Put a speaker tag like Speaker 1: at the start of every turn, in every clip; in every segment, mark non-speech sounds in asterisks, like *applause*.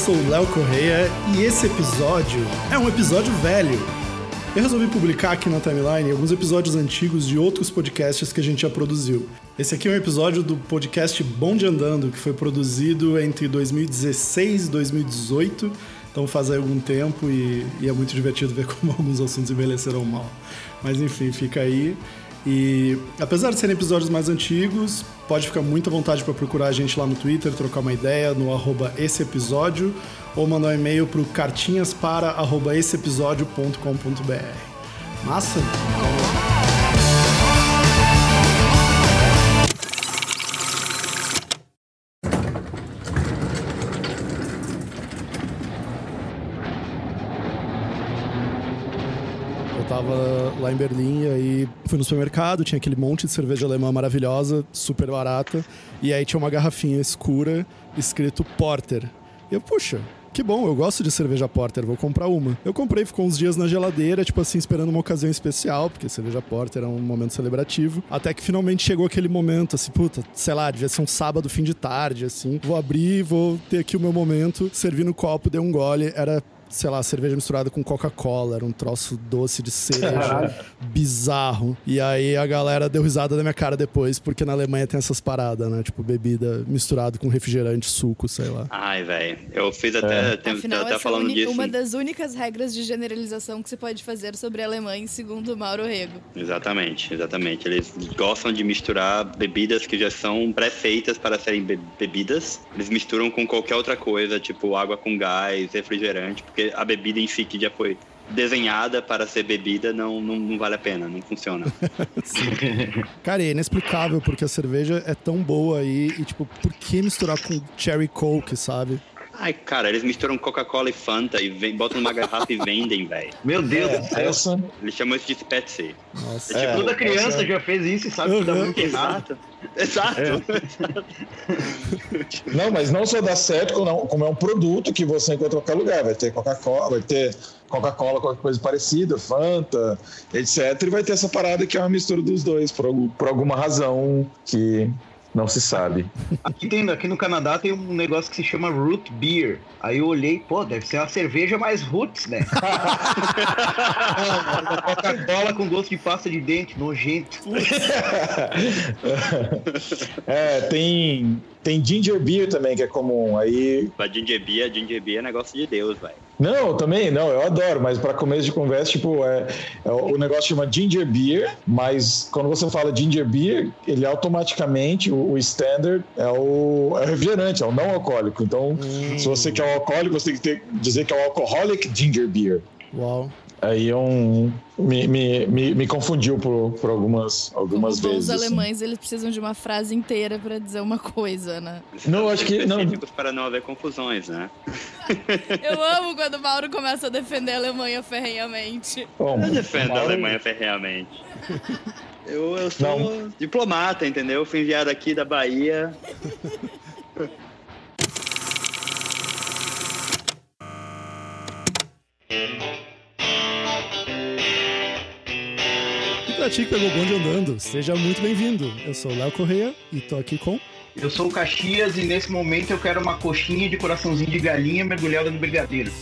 Speaker 1: sou o Léo Correia e esse episódio é um episódio velho. Eu resolvi publicar aqui na timeline alguns episódios antigos de outros podcasts que a gente já produziu. Esse aqui é um episódio do podcast Bonde Andando, que foi produzido entre 2016 e 2018, então faz aí algum tempo e, e é muito divertido ver *laughs* como alguns assuntos envelheceram mal. Mas enfim, fica aí. E apesar de serem episódios mais antigos, pode ficar muito à vontade para procurar a gente lá no Twitter, trocar uma ideia no arroba esse episódio ou mandar um e-mail para cartinhaspara@esseepisodio.com.br. Massa? Lá em Berlim e aí fui no supermercado, tinha aquele monte de cerveja alemã maravilhosa, super barata, e aí tinha uma garrafinha escura escrito Porter. E eu, puxa, que bom, eu gosto de cerveja Porter, vou comprar uma. Eu comprei, ficou uns dias na geladeira, tipo assim, esperando uma ocasião especial, porque cerveja Porter é um momento celebrativo. Até que finalmente chegou aquele momento, assim, puta, sei lá, devia ser um sábado, fim de tarde, assim. Vou abrir, vou ter aqui o meu momento, servi no copo, dei um gole, era sei lá, cerveja misturada com Coca-Cola, era um troço doce de cereja, bizarro. E aí a galera deu risada da minha cara depois, porque na Alemanha tem essas paradas, né? Tipo, bebida misturada com refrigerante, suco, sei lá.
Speaker 2: Ai, velho. Eu fiz até. É. Tem,
Speaker 3: Afinal,
Speaker 2: até
Speaker 3: essa
Speaker 2: falando
Speaker 3: uni-
Speaker 2: disso.
Speaker 3: uma das únicas regras de generalização que se pode fazer sobre alemães, segundo Mauro Rego.
Speaker 2: Exatamente, exatamente. Eles gostam de misturar bebidas que já são pré-feitas para serem be- bebidas. Eles misturam com qualquer outra coisa, tipo água com gás, refrigerante, porque a bebida em si que já foi desenhada para ser bebida não, não, não vale a pena, não funciona. *laughs*
Speaker 1: Cara, é inexplicável porque a cerveja é tão boa aí e, tipo, por que misturar com cherry coke, sabe?
Speaker 2: Ai, cara, eles misturam Coca-Cola e Fanta e vem, botam numa garrafa e vendem, velho.
Speaker 4: Meu Deus do céu.
Speaker 5: Essa,
Speaker 2: Eles chamam isso de Pepsi.
Speaker 1: Nossa.
Speaker 5: É.
Speaker 4: Toda criança já fez isso e sabe que dá
Speaker 1: Uhum.
Speaker 4: muito errado.
Speaker 2: Exato. Exato.
Speaker 5: não, mas não só dá certo, como, não- como é um produto que você encontra em qualquer lugar. Vai ter Coca-Cola, vai ter Coca-Cola, qualquer coisa parecida, Fanta, etc. E vai ter essa parada que é uma mistura dos dois, por, algum- por alguma razão que não se sabe.
Speaker 4: Aqui, tem, aqui no Canadá tem um negócio que se chama Root Beer. Aí eu olhei, pô, deve ser uma cerveja mais roots, né? *laughs* Coca-Cola com gosto de pasta de dente, nojento. *laughs*
Speaker 5: é, tem, tem Ginger Beer também, que é comum. Aí
Speaker 2: Mas ginger beer, ginger beer é negócio de Deus, velho.
Speaker 5: Não, também, não, eu adoro, mas para começo de conversa, tipo, é, é, o negócio chama ginger beer, mas quando você fala ginger beer, ele automaticamente, o, o standard é o, é o refrigerante, é o não alcoólico. Então, se você quer o alcoólico, você tem que ter- dizer que é o alcoholic ginger beer.
Speaker 1: Uau.
Speaker 5: Aí é um. Me, me, me, me confundiu por, por algumas, algumas
Speaker 3: Como bons
Speaker 5: vezes. assim.
Speaker 3: alemães, eles precisam de uma frase inteira pra dizer uma coisa, né?
Speaker 5: Não, acho que- não.
Speaker 2: Para não haver confusões, né? *laughs*
Speaker 3: Eu amo quando o Mauro começa a defender a Alemanha ferrenhamente.
Speaker 5: Bom,
Speaker 2: Eu defendo a
Speaker 5: Mauro-
Speaker 2: Alemanha ferreamente. Eu, eu sou
Speaker 5: Não.
Speaker 2: diplomata, entendeu? Fui enviado aqui da Bahia. *laughs*
Speaker 1: ti que pegou o bonde andando, seja muito bem-vindo. Eu sou o Léo Correia e tô aqui com.
Speaker 4: Eu sou o Caxias e nesse momento eu quero uma coxinha de coraçãozinho de galinha mergulhada no brigadeiro. *laughs*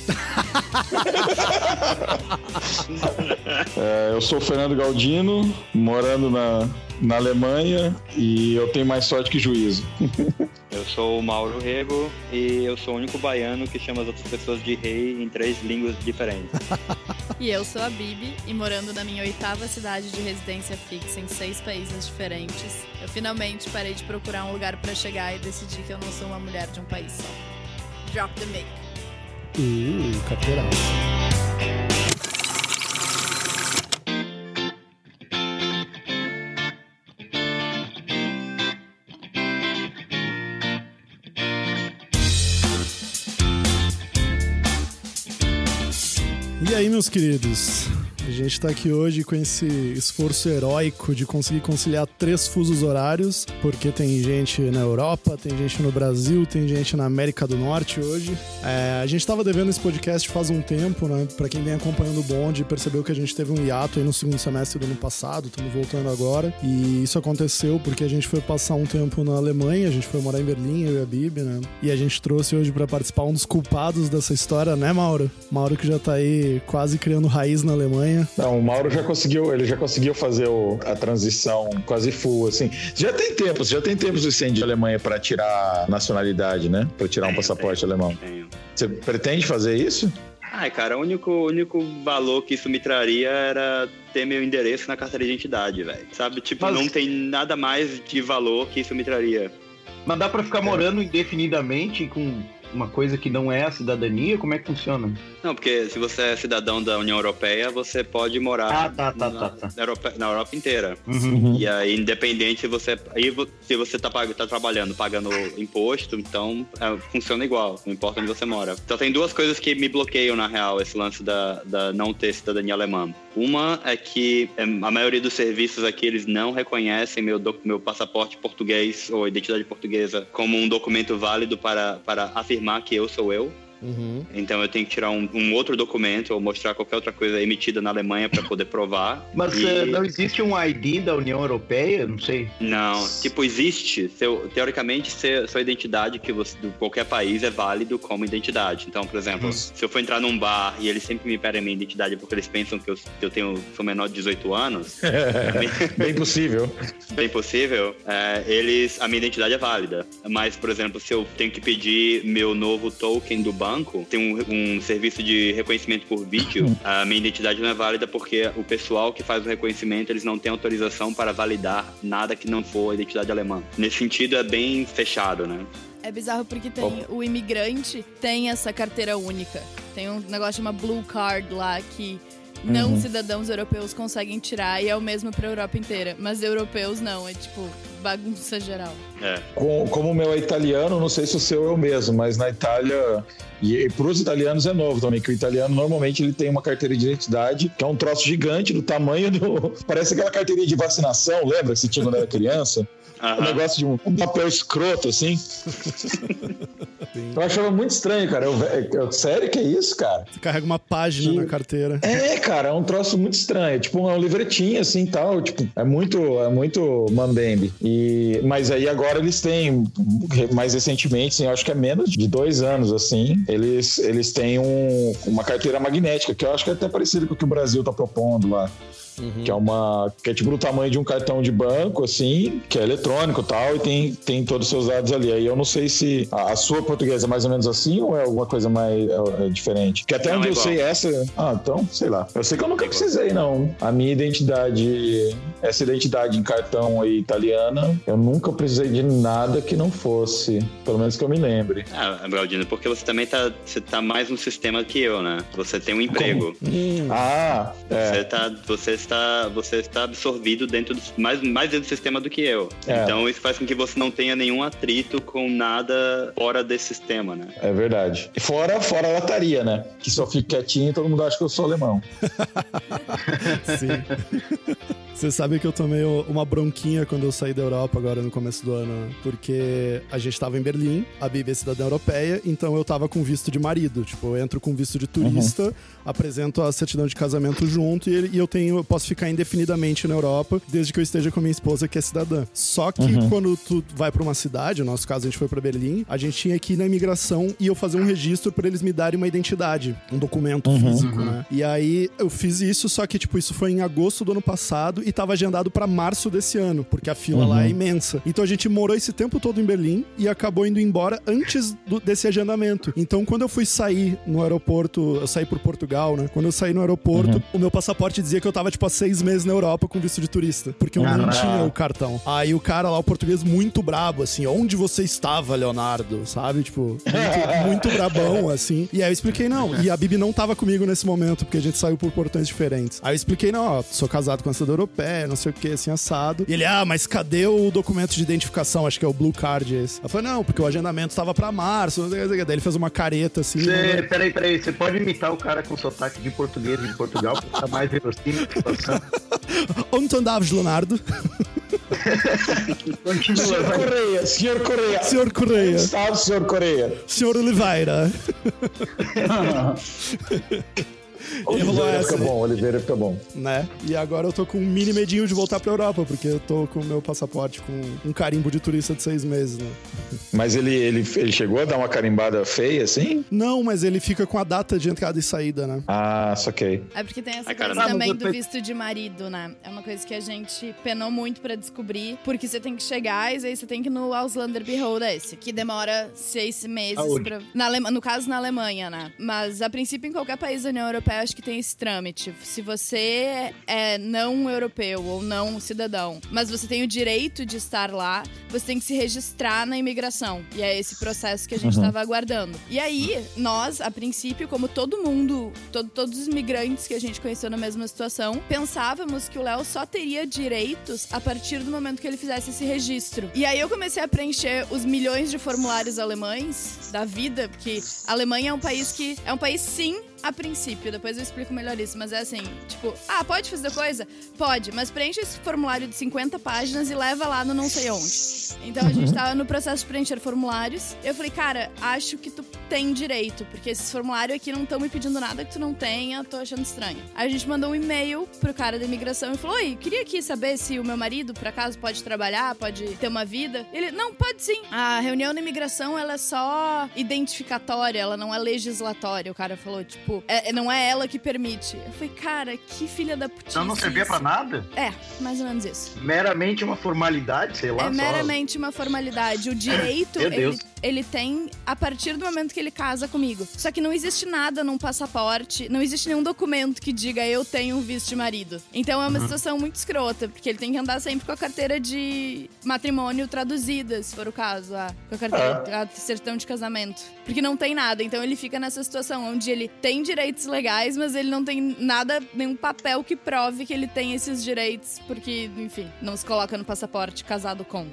Speaker 5: É, eu sou o Fernando Galdino, morando na, na Alemanha e eu tenho mais sorte que juízo. *laughs*
Speaker 2: Eu sou o Mauro Rego e eu sou o único baiano que chama as outras pessoas de rei em três línguas diferentes. *laughs*
Speaker 3: E eu sou a Bibi, e morando na minha oitava cidade de residência fixa em seis países diferentes, eu finalmente parei de procurar um lugar pra chegar e decidi que eu não sou uma mulher de um país só. Drop the mic.
Speaker 1: Uh, carteiraço. Aí, meus queridos? A gente tá aqui hoje com esse esforço heróico de conseguir conciliar três fusos horários, porque tem gente na Europa, tem gente no Brasil, tem gente na América do Norte hoje. É, a gente tava devendo esse podcast faz um tempo, né? Pra quem vem acompanhando o bonde, percebeu que a gente teve um hiato aí no segundo semestre do ano passado, estamos voltando agora. E isso aconteceu porque a gente foi passar um tempo na Alemanha, a gente foi morar em Berlim, eu e a Bibi, né? E a gente trouxe hoje para participar um dos culpados dessa história, né, Mauro? Mauro que já tá aí quase criando raiz na Alemanha.
Speaker 5: Não, o Mauro já conseguiu, ele já conseguiu fazer o, a transição quase full, assim. Já tem tempo, já tem tempo suficiente de Alemanha para tirar nacionalidade, né? Para tirar um passaporte alemão.
Speaker 2: Tenho.
Speaker 5: Você pretende fazer isso?
Speaker 2: Ai, cara, o único, o único valor que isso me traria era ter meu endereço na carteira de identidade, velho. Sabe? Tipo,
Speaker 4: Mas-
Speaker 2: não tem nada mais de valor que isso me traria.
Speaker 4: Mas dá pra ficar morando indefinidamente com uma coisa que não é a cidadania? Como é que funciona?
Speaker 2: Não, porque se você é cidadão da União Europeia, você pode morar
Speaker 4: Ah, tá, tá,
Speaker 2: na,
Speaker 4: tá, tá.
Speaker 2: na Europa, na Europa inteira.
Speaker 4: Uhum.
Speaker 2: E aí, independente se você. Aí, se você tá, pag- tá trabalhando, pagando imposto, então é, funciona igual, não importa onde você mora. Então tem duas coisas que me bloqueiam, na real, esse lance da, da não ter cidadania alemã. Uma é que é, a maioria dos serviços aqui, eles não reconhecem meu, meu passaporte português ou identidade portuguesa como um documento válido para, para afirmar que eu sou eu.
Speaker 1: Uhum.
Speaker 2: Então eu tenho que tirar um, um outro documento ou mostrar qualquer outra coisa emitida na Alemanha para poder provar.
Speaker 4: Mas
Speaker 2: E-
Speaker 4: eh, não existe um ID da União Europeia? Não sei.
Speaker 2: Não, tipo, existe. Seu, teoricamente, seu, sua identidade que você, de qualquer país é válido como identidade. Então, por exemplo,
Speaker 4: Uhum.
Speaker 2: se eu for entrar num bar e eles sempre me pedem minha identidade porque eles pensam que eu, que eu tenho, sou menor de 18 anos, *laughs* *laughs*
Speaker 5: Bem possível.
Speaker 2: bem possível, é, eles, a minha identidade é válida. Mas, por exemplo, se eu tenho que pedir meu novo token do banco, tem um, um serviço de reconhecimento por vídeo, a minha identidade não é válida porque o pessoal que faz o reconhecimento, eles não têm autorização para validar nada que não for a identidade alemã. Nesse sentido, é bem fechado, né?
Speaker 3: É bizarro porque tem o imigrante tem essa carteira única. Tem um negócio chamado Blue Card lá que não
Speaker 5: Uhum.
Speaker 3: cidadãos europeus conseguem tirar e é o mesmo pra Europa inteira. Mas europeus não, é tipo bagunça geral.
Speaker 2: É.
Speaker 5: Com- como o meu é italiano, não sei se o seu é o mesmo, mas na Itália, e para os italianos é novo também, que o italiano normalmente ele tem uma carteira de identidade que é um troço gigante do tamanho do. *laughs* Parece aquela carteirinha de vacinação, lembra que você tinha quando era criança? Um
Speaker 2: Aham.
Speaker 5: negócio de um, um papel escroto, assim.
Speaker 1: Sim.
Speaker 5: Eu achava muito estranho, cara. Eu, eu- sério que é isso, cara?
Speaker 1: Você carrega uma página
Speaker 5: Que-
Speaker 1: na carteira.
Speaker 5: É, cara, é um troço muito estranho. Tipo, uma livretinha assim tal. Tipo, é muito, é muito mambembe. E, mas aí agora eles têm, mais recentemente, assim, eu acho que é menos de dois anos, assim, eles, eles têm um- uma carteira magnética, que eu acho que é até parecido com o que o Brasil tá propondo lá. Que é uma. Que é tipo do tamanho de um cartão de banco, assim, que é eletrônico e tal, e tem, tem todos os seus dados ali. Aí eu não sei se a, a sua portuguesa é mais ou menos assim ou é alguma coisa mais é, é diferente. Que até
Speaker 2: Não,
Speaker 5: onde
Speaker 2: é
Speaker 5: eu sei essa. Ah, então, sei lá. Eu sei que eu nunca precisei, não. A minha identidade, essa identidade em cartão aí italiana, eu nunca precisei de nada que não fosse. Pelo menos que eu me lembre.
Speaker 2: Ah, Galdino, porque você também tá, você tá mais no sistema que eu, né? Você tem um emprego.
Speaker 1: Hum,
Speaker 5: Ah, é.
Speaker 2: Você, tá, você, está, você está absorvido dentro do, mais, mais dentro do sistema do que eu.
Speaker 5: É.
Speaker 2: Então isso faz com que você não tenha nenhum atrito com nada fora desse sistema, né?
Speaker 5: É verdade. Fora, fora a lataria, né? Que só fica quietinho e todo mundo acha que eu sou alemão. *laughs*
Speaker 1: Sim. Você sabe que eu tomei uma bronquinha quando eu saí da Europa agora no começo do ano, porque a gente tava em Berlim, a Bibi é cidadã europeia, então eu tava com visto de marido. Tipo, eu entro com visto de turista, apresento a certidão de casamento junto e, ele- e eu tenho, eu posso ficar indefinidamente na Europa desde que eu esteja com a minha esposa que é cidadã. Só que quando tu vai pra uma cidade, no nosso caso a gente foi pra Berlim, a gente tinha que ir na imigração e eu fazer um registro pra eles me darem uma identidade, um documento físico, né? E aí eu fiz isso, só que tipo isso foi em agosto do ano passado e tava agendado pra março desse ano, porque a fila lá é imensa. Então a gente morou esse tempo todo em Berlim e acabou indo embora antes do- desse agendamento. Então quando eu fui sair no aeroporto, eu saí por Portugal, né? Quando eu saí no aeroporto, o meu passaporte dizia que eu tava tipo seis meses na Europa com visto de turista, porque eu não
Speaker 4: Caraca.
Speaker 1: tinha o cartão. Aí o cara lá, o português muito brabo, assim, onde você estava, Leonardo? Sabe? Tipo, muito, *laughs* muito brabão, assim. E aí eu expliquei, não. E a Bibi não tava comigo nesse momento, porque a gente saiu por portões diferentes. Aí eu expliquei, não, ó, sou casado com uma cidadã euro- Europeia, não sei o que, assim, assado. E ele, ah, mas cadê o documento de identificação? Acho que é o Blue Card esse. Eu falei, não, porque o agendamento tava pra março. não sei o que. Daí ele fez uma careta assim.
Speaker 4: Você,
Speaker 1: mandou-
Speaker 4: peraí, peraí, você pode imitar o cara com sotaque de português de Portugal, pra ficar mais verossímil a situação. *laughs*
Speaker 1: Onde tu andavas, Leonardo? *laughs*
Speaker 5: Senhor. Correia, senhor Correia.
Speaker 1: Senhor Correia.
Speaker 5: Estado, senhor Correia.
Speaker 1: Senhor Oliveira. *laughs* Rolou
Speaker 5: Oliveira
Speaker 1: essa
Speaker 5: fica bom, Oliveira fica bom.
Speaker 1: né? E agora eu tô com um mini medinho de voltar pra Europa, porque eu tô com o meu passaporte com um carimbo de turista de seis meses, né?
Speaker 5: Mas ele, ele, ele chegou a dar uma carimbada feia, assim?
Speaker 1: Não, mas ele fica com a data de entrada e saída, né?
Speaker 5: Ah, saquei.
Speaker 3: É porque tem essa
Speaker 2: Ai,
Speaker 3: coisa também do visto de marido, né? É uma coisa que a gente penou muito pra descobrir, porque você tem que chegar e aí você tem que ir no Auslander Behold esse, que demora seis meses pra... Na Alema... No caso, na Alemanha, né? Mas, a princípio, em qualquer país da União Europeia, acho que tem esse trâmite. Se você é não europeu ou não cidadão, mas você tem o direito de estar lá, você tem que se registrar na imigração. E é esse processo que a gente
Speaker 5: Uhum.
Speaker 3: tava aguardando. E aí, nós, a princípio, como todo mundo, todo- todos os imigrantes que a gente conheceu na mesma situação, pensávamos que o Léo só teria direitos a partir do momento que ele fizesse esse registro. E aí eu comecei a preencher os milhões de formulários alemães da vida, porque a Alemanha é um país que é um país sim a princípio, depois eu explico melhor isso, mas é assim, tipo, ah, pode fazer coisa? Pode, mas preenche esse formulário de 50 páginas e leva lá no não sei onde. Então a gente *laughs* tava no processo de preencher formulários. Eu falei, cara, acho que tu tem direito, porque esses formulários aqui não estão me pedindo nada que tu não tenha, tô achando estranho. Aí a gente mandou um e-mail pro cara da imigração e falou: Oi, queria aqui saber se o meu marido, por acaso, pode trabalhar, pode ter uma vida. Ele, não, pode sim. A reunião da imigração, ela é só identificatória, ela não é legislatória. O cara falou, tipo, é- não é ela que permite. Eu falei, cara, que filha da putice.
Speaker 4: Então não servia
Speaker 3: isso."
Speaker 4: pra nada?
Speaker 3: É, mais ou menos isso.
Speaker 4: Meramente uma formalidade, sei lá.
Speaker 3: É
Speaker 4: só-
Speaker 3: meramente uma formalidade. O *coughs* direito, ele. Ele tem a partir do momento que ele casa comigo. Só que não existe nada num passaporte, não existe nenhum documento que diga eu tenho um visto de marido. Então é
Speaker 4: Uhum.
Speaker 3: uma situação muito escrota, porque ele tem que andar sempre com a carteira de matrimônio traduzida, se for o caso, ah, com a carteira, a certidão de casamento. Porque não tem nada. Então ele fica nessa situação onde ele tem direitos legais, mas ele não tem nada, nenhum papel que prove que ele tem esses direitos, porque, enfim, não se coloca no passaporte casado com.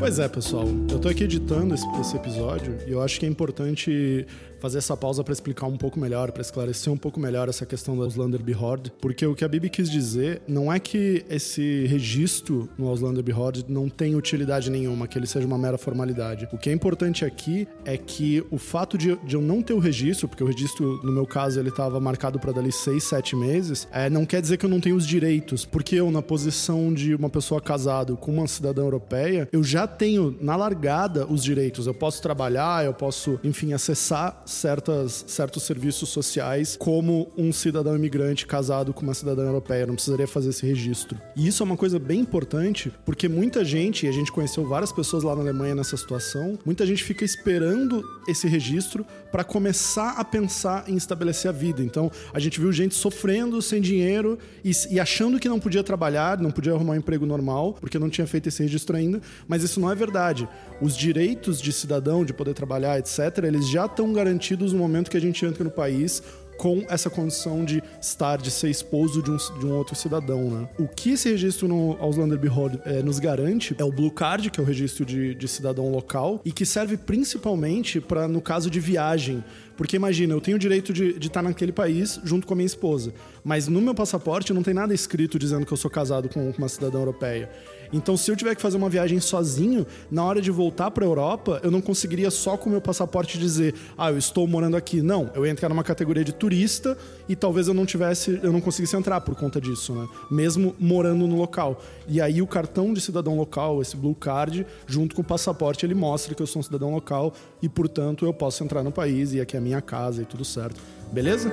Speaker 1: Pois é, pessoal. Eu tô aqui editando esse, esse episódio e eu acho que é importante fazer essa pausa para explicar um pouco melhor, para esclarecer um pouco melhor essa questão do Auslander Behold, porque o que a Bibi quis dizer não é que esse registro no Auslander Behold não tem utilidade nenhuma, que ele seja uma mera formalidade. O que é importante aqui é que o fato de, de eu não ter o registro, porque o registro, no meu caso, ele estava marcado para dali seis, sete meses, é, não quer dizer que eu não tenho os direitos, porque eu, na posição de uma pessoa casada com uma cidadã europeia, eu já tenho na largada os direitos. Eu posso trabalhar, eu posso, enfim, acessar certas, certos serviços sociais como um cidadão imigrante casado com uma cidadã europeia. Eu não precisaria fazer esse registro. E isso é uma coisa bem importante, porque muita gente, e a gente conheceu várias pessoas lá na Alemanha nessa situação, muita gente fica esperando esse registro para começar a pensar em estabelecer a vida. Então, a gente viu gente sofrendo sem dinheiro e, e achando que não podia trabalhar, não podia arrumar um emprego normal, porque não tinha feito esse registro ainda, mas isso não é verdade. Os direitos de cidadão, de poder trabalhar, etc., eles já estão garantidos no momento que a gente entra no país com essa condição de estar, de ser esposo de um, de um outro cidadão, né? O que esse registro no Auslander Behold eh, nos garante é o Blue Card, que é o registro de, de cidadão local, e que serve principalmente para no caso de viagem. Porque imagina, eu tenho o direito de estar naquele país junto com a minha esposa, mas no meu passaporte não tem nada escrito dizendo que eu sou casado com uma cidadã europeia. Então, se eu tiver que fazer uma viagem sozinho, na hora de voltar para a Europa, eu não conseguiria só com o meu passaporte dizer, ah, eu estou morando aqui. Não, eu ia entrar numa categoria de turista e talvez eu não tivesse, eu não conseguisse entrar por conta disso, né? Mesmo morando no local. E aí o cartão de cidadão local, esse Blue Card, junto com o passaporte, ele mostra que eu sou um cidadão local e, portanto, eu posso entrar no país e aqui é a minha casa e tudo certo. Beleza?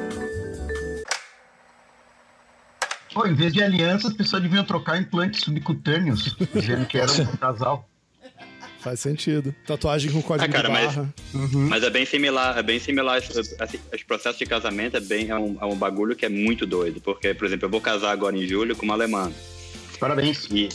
Speaker 4: Pô, em vez de aliança, as pessoas deviam trocar implantes subcutâneos, dizendo que era um casal.
Speaker 1: Faz sentido. Tatuagem com código
Speaker 2: Ah, cara,
Speaker 1: de
Speaker 2: mas-
Speaker 1: barra.
Speaker 2: Mas é bem similar, é bem similar. Assim, os processos de casamento é bem é um, é um bagulho que é muito doido. Porque, por exemplo, eu vou casar agora em julho com uma alemã.
Speaker 4: Parabéns.
Speaker 2: E.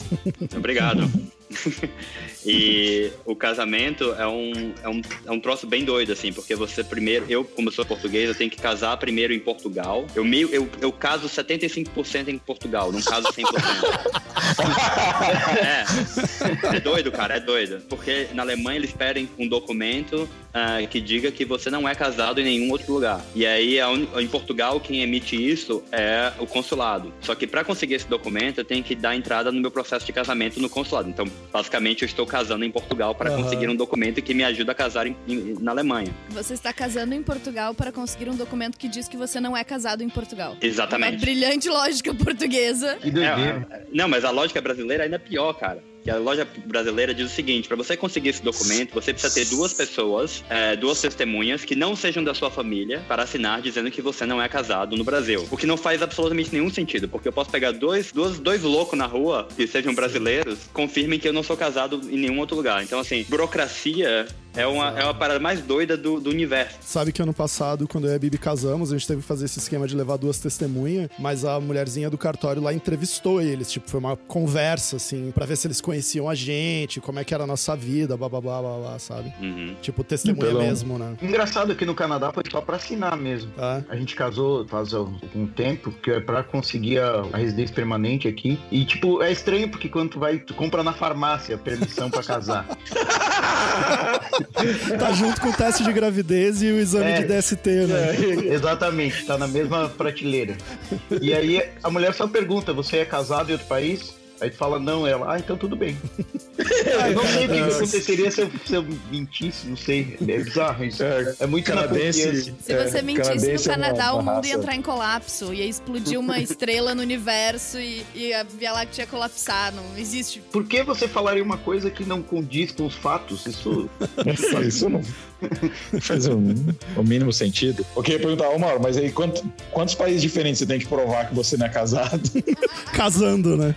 Speaker 2: Obrigado. *laughs* E o casamento é um, é, um, é um troço bem doido, assim, porque você primeiro, eu, como sou português, eu tenho que casar primeiro em Portugal. Eu, meio, eu, eu caso 75% em Portugal, não caso 100%. *laughs* é. É doido, cara, é doido. Porque na Alemanha eles pedem um documento uh, que diga que você não é casado em nenhum outro lugar. E aí, em Portugal, quem emite isso é o consulado. Só que para conseguir esse documento, eu tenho que dar entrada no meu processo de casamento no consulado. Então, basicamente, eu estou casando em Portugal para uhum. conseguir um documento que me ajuda a casar em, em, na Alemanha.
Speaker 3: Você está casando em Portugal para conseguir um documento que diz que você não é casado em Portugal.
Speaker 2: Exatamente.
Speaker 3: Uma brilhante lógica portuguesa.
Speaker 2: Que doideira. É, não, mas a lógica brasileira ainda é pior, cara que a loja brasileira diz o seguinte: para você conseguir esse documento, você precisa ter duas pessoas, é, duas testemunhas que não sejam da sua família para assinar dizendo que você não é casado no Brasil. O que não faz absolutamente nenhum sentido, porque eu posso pegar dois, dois, dois loucos na rua que sejam brasileiros, confirmem que eu não sou casado em nenhum outro lugar. Então, assim, burocracia é uma, é uma parada mais doida do, do universo.
Speaker 1: Sabe que ano passado, quando eu e a Bibi casamos, a gente teve que fazer esse esquema de levar duas testemunhas, mas a mulherzinha do cartório lá entrevistou eles. Tipo, foi uma conversa, assim, para ver se eles conheciam a gente, como é que era a nossa vida, blá blá blá blá, blá sabe? Uhum. Tipo, testemunha Pelo... mesmo, né?
Speaker 4: Engraçado que no Canadá foi só pra assinar mesmo. É. A gente casou faz um tempo, que é pra conseguir a, a, residência permanente aqui. E, tipo, é estranho porque quando tu vai, tu compra na farmácia a permissão pra casar. *laughs* *laughs*
Speaker 1: tá junto com o teste de gravidez e o exame é, de DST, né?
Speaker 4: É, exatamente, tá na mesma prateleira. E aí a mulher só pergunta: você é casado em outro país? Aí tu fala, não, ela, ah, então tudo bem. eu não sei o que, aconteceria se eu, se eu, mentisse, não sei. É bizarro isso. É, é muito
Speaker 3: canadense. Se você é, mentisse no Canadá, é uma, uma o mundo ia entrar em colapso. Ia explodir uma *laughs* estrela no universo e, e a Via Láctea ia colapsar. Não existe.
Speaker 4: Por que você falaria uma coisa que não condiz com os fatos? Isso. *laughs*
Speaker 5: isso não *laughs* faz o, o, mínimo sentido. Ok, perguntar, ô Mauro, mas aí quanto, quantos países diferentes você tem que provar que você não é casado? *laughs*
Speaker 1: Casando, né?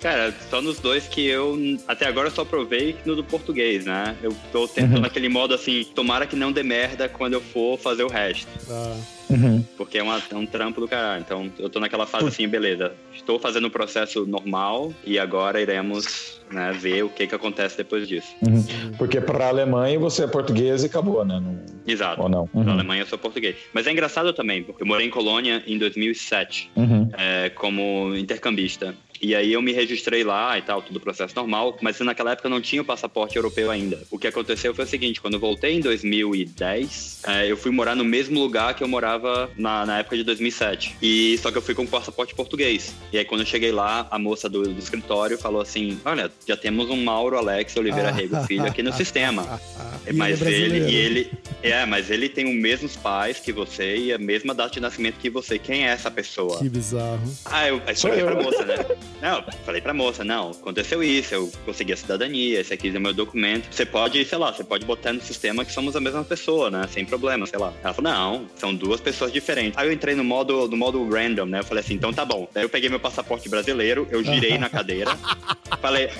Speaker 2: Cara, só nos dois que eu até agora só provei no do português, né? Eu tô tentando uhum. naquele modo assim, tomara que não dê merda quando eu for fazer o resto. Ah. Uhum. Porque é, uma, é, um trampo do caralho. Então eu tô naquela fase assim, beleza. Estou fazendo o processo normal e agora iremos né, ver o que que acontece depois disso.
Speaker 5: Uhum. Porque para a Alemanha você é português e acabou, né? Não...
Speaker 2: Exato.
Speaker 5: Ou não?
Speaker 2: Uhum. Para a Alemanha eu sou português. Mas é engraçado também, porque eu morei em Colônia em 2007 uhum. é, como intercambista. E aí eu me registrei lá e tal, tudo processo normal, mas naquela época eu não tinha o passaporte europeu ainda. O que aconteceu foi o seguinte, quando eu voltei em 2010, é, eu fui morar no mesmo lugar que eu morava na, na, época de 2007. E só que eu fui com o passaporte português. E aí quando eu cheguei lá, a moça do, do escritório falou assim, olha, já temos um Mauro Alex Oliveira Rego Filho aqui no sistema. *laughs* mas é ele, e ele, é, mas ele tem os mesmos pais que você e a mesma data de nascimento que você. Quem é essa pessoa?
Speaker 1: Que bizarro.
Speaker 2: Ah, eu, aí falei pra moça, né? *laughs* Não, falei pra moça, não, aconteceu isso, eu consegui a cidadania, esse aqui é o meu documento. Você pode, sei lá, você pode botar no sistema que somos a mesma pessoa, né? Sem problema, sei lá. Ela falou, não, são duas pessoas diferentes. Aí eu entrei no modo, no modo random, né? Eu falei assim, então tá bom. Daí eu peguei meu passaporte brasileiro, eu girei na cadeira, *laughs* falei,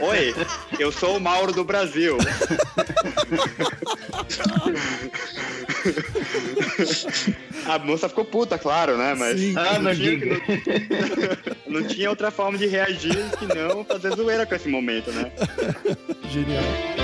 Speaker 2: oi, eu sou o Mauro do Brasil. *laughs* A moça ficou puta, claro, né? Mas
Speaker 4: Sim, ah, não, tinha,
Speaker 2: não, não tinha outra forma de reagir que não fazer zoeira com esse momento, né?
Speaker 1: Genial.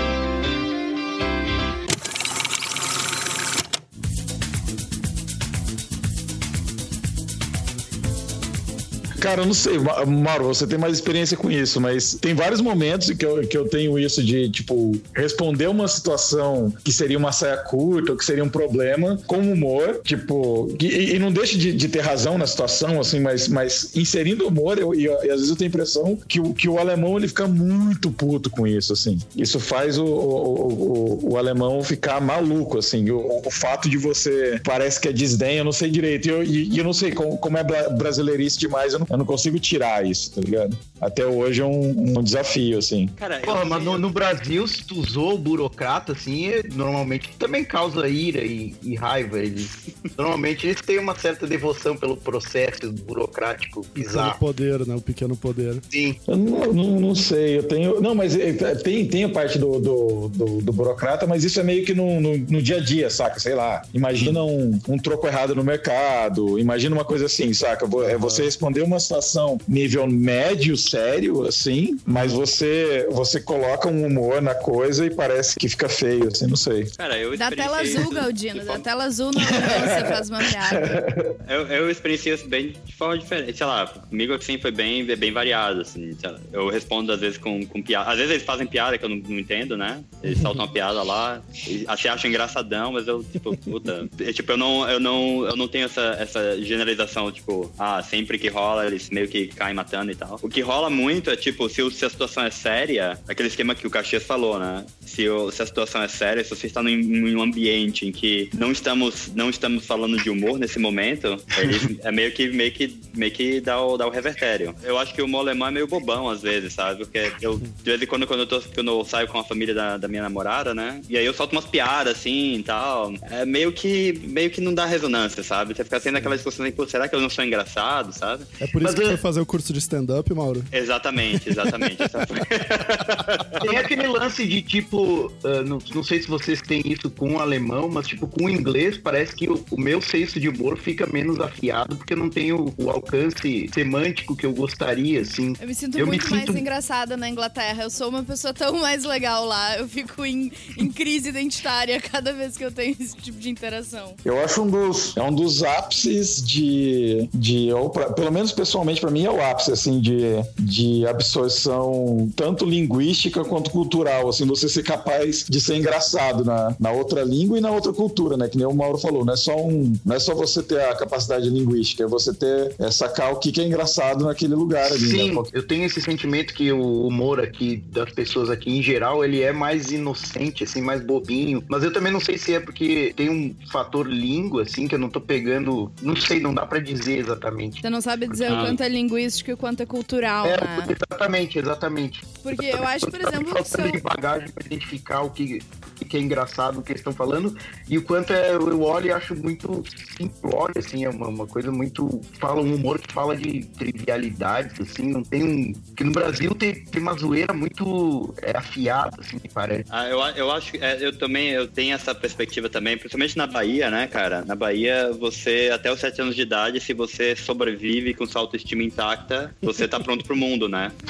Speaker 5: Cara, eu não sei, Mauro, você tem mais experiência com isso, mas tem vários momentos que eu, que eu tenho isso de, tipo, responder uma situação que seria uma saia curta ou que seria um problema com humor, tipo, e, e não deixe de, de, ter razão na situação, assim, mas, mas inserindo humor, eu, e, às vezes eu tenho a impressão que o, que o alemão ele fica muito puto com isso, assim. Isso faz o, o, o, o alemão ficar maluco, assim. O, o, fato de você parece que é desdém, eu não sei direito, e eu, e, eu não sei como, como é brasileirice demais, eu não eu não consigo tirar isso, tá ligado? Até hoje é um, um desafio, assim.
Speaker 4: Cara, Porra, mas no, no, Brasil, se tu usou o burocrata, assim, é, normalmente também causa ira e, e raiva. Eles, normalmente eles têm uma certa devoção pelo processo burocrático bizarro.
Speaker 1: O poder, né? O pequeno poder.
Speaker 4: Sim.
Speaker 5: Eu não, não, não sei, eu tenho... Não, mas é, é, tem, tem a parte do, do, do, do burocrata, mas isso é meio que no, no, no, dia a dia, saca? Sei lá, imagina um, um troco errado no mercado, imagina uma coisa assim, saca? É você responder uma situação nível médio, sério, assim, mas você, você coloca um humor na coisa e parece que fica feio, assim, não sei.
Speaker 2: Cara, eu
Speaker 3: Da tela azul, Galdino. Da
Speaker 2: forma-
Speaker 3: tela azul não você *laughs* faz uma piada.
Speaker 2: Eu, eu experienciei isso bem de forma diferente. Sei lá, comigo assim foi bem, bem variado. Assim, eu respondo às vezes com, com piada. Às vezes eles fazem piada que eu não, não entendo, né? Eles *laughs* soltam uma piada lá, até acho engraçadão, mas eu, tipo, puta. é, tipo, eu não, eu não, eu não tenho essa, essa generalização, tipo, ah, sempre que rola, eles meio que caem matando e tal. O que rola muito é, tipo, se, se a situação é séria, aquele esquema que o Caxias falou, né? Se, o- se a situação é séria, se você está num, num ambiente em que não estamos, não estamos falando de humor nesse momento, eles, *laughs* é meio que, meio que, meio que dá o, dá o revertério. Eu acho que o humor alemão é meio bobão às vezes, sabe? Porque eu, de vez em quando, quando eu, tô, quando eu saio com a família da, da minha namorada, né? E aí eu solto umas piadas assim e tal. É meio que, meio que não dá ressonância, sabe? Você fica sendo aquela discussão assim, pô, será que eu não sou engraçado, sabe?
Speaker 1: É por isso
Speaker 4: Mas
Speaker 1: que
Speaker 4: eu-
Speaker 1: você foi fazer o curso de stand-up, Mauro?
Speaker 2: Exatamente, exatamente. *laughs*
Speaker 4: Tem aquele lance de tipo, ah, não, não sei se vocês têm isso com o alemão, mas tipo, com o inglês parece que o, o meu senso de humor fica menos afiado porque eu não tenho o alcance semântico que eu gostaria, assim.
Speaker 3: Eu me sinto
Speaker 4: Eu me
Speaker 3: muito mais
Speaker 4: sinto-
Speaker 3: engraçada na Inglaterra. Eu sou uma pessoa tão mais legal lá. Eu fico em, em crise identitária *laughs* cada vez que eu tenho esse tipo de interação.
Speaker 5: Eu acho um dos, é um dos ápices de, de ou pra- pelo menos pessoalmente pra mim é o ápice assim de, de absorção tanto linguística quanto cultural, assim, você ser capaz de ser engraçado na, na outra língua e na outra cultura, né? Que nem o Mauro falou, não é só um, não é só você ter a capacidade linguística, é você ter é, sacar o que, que é engraçado naquele lugar ali,
Speaker 4: Sim,
Speaker 5: né?
Speaker 4: eu tenho esse sentimento que o humor aqui das pessoas aqui em geral, ele é mais inocente, assim, mais bobinho. Mas eu também não sei se é porque tem um fator língua, assim, que eu não tô pegando. Não sei, não dá pra dizer exatamente.
Speaker 3: Você não sabe dizer o
Speaker 2: Ah.
Speaker 3: quanto é linguístico e o quanto é cultural,
Speaker 4: É,
Speaker 3: né?
Speaker 4: exatamente, exatamente.
Speaker 3: Porque eu acho, por exemplo, que
Speaker 4: faltando de
Speaker 3: eu...
Speaker 4: bagagem pra identificar o que, o que é engraçado, o que eles estão falando, e o quanto é, eu olho e acho muito simplório, assim, é uma, uma coisa muito. Fala um humor que fala de trivialidades, assim, não tem um. Que no Brasil tem, tem uma zoeira muito é, afiada, assim, me parece.
Speaker 2: Ah, eu, eu acho que é, eu também eu tenho essa perspectiva também, principalmente na Bahia, né, cara? Na Bahia, você, até os sete anos de idade, se você sobrevive com sua autoestima intacta, você tá pronto pro mundo, né? *laughs*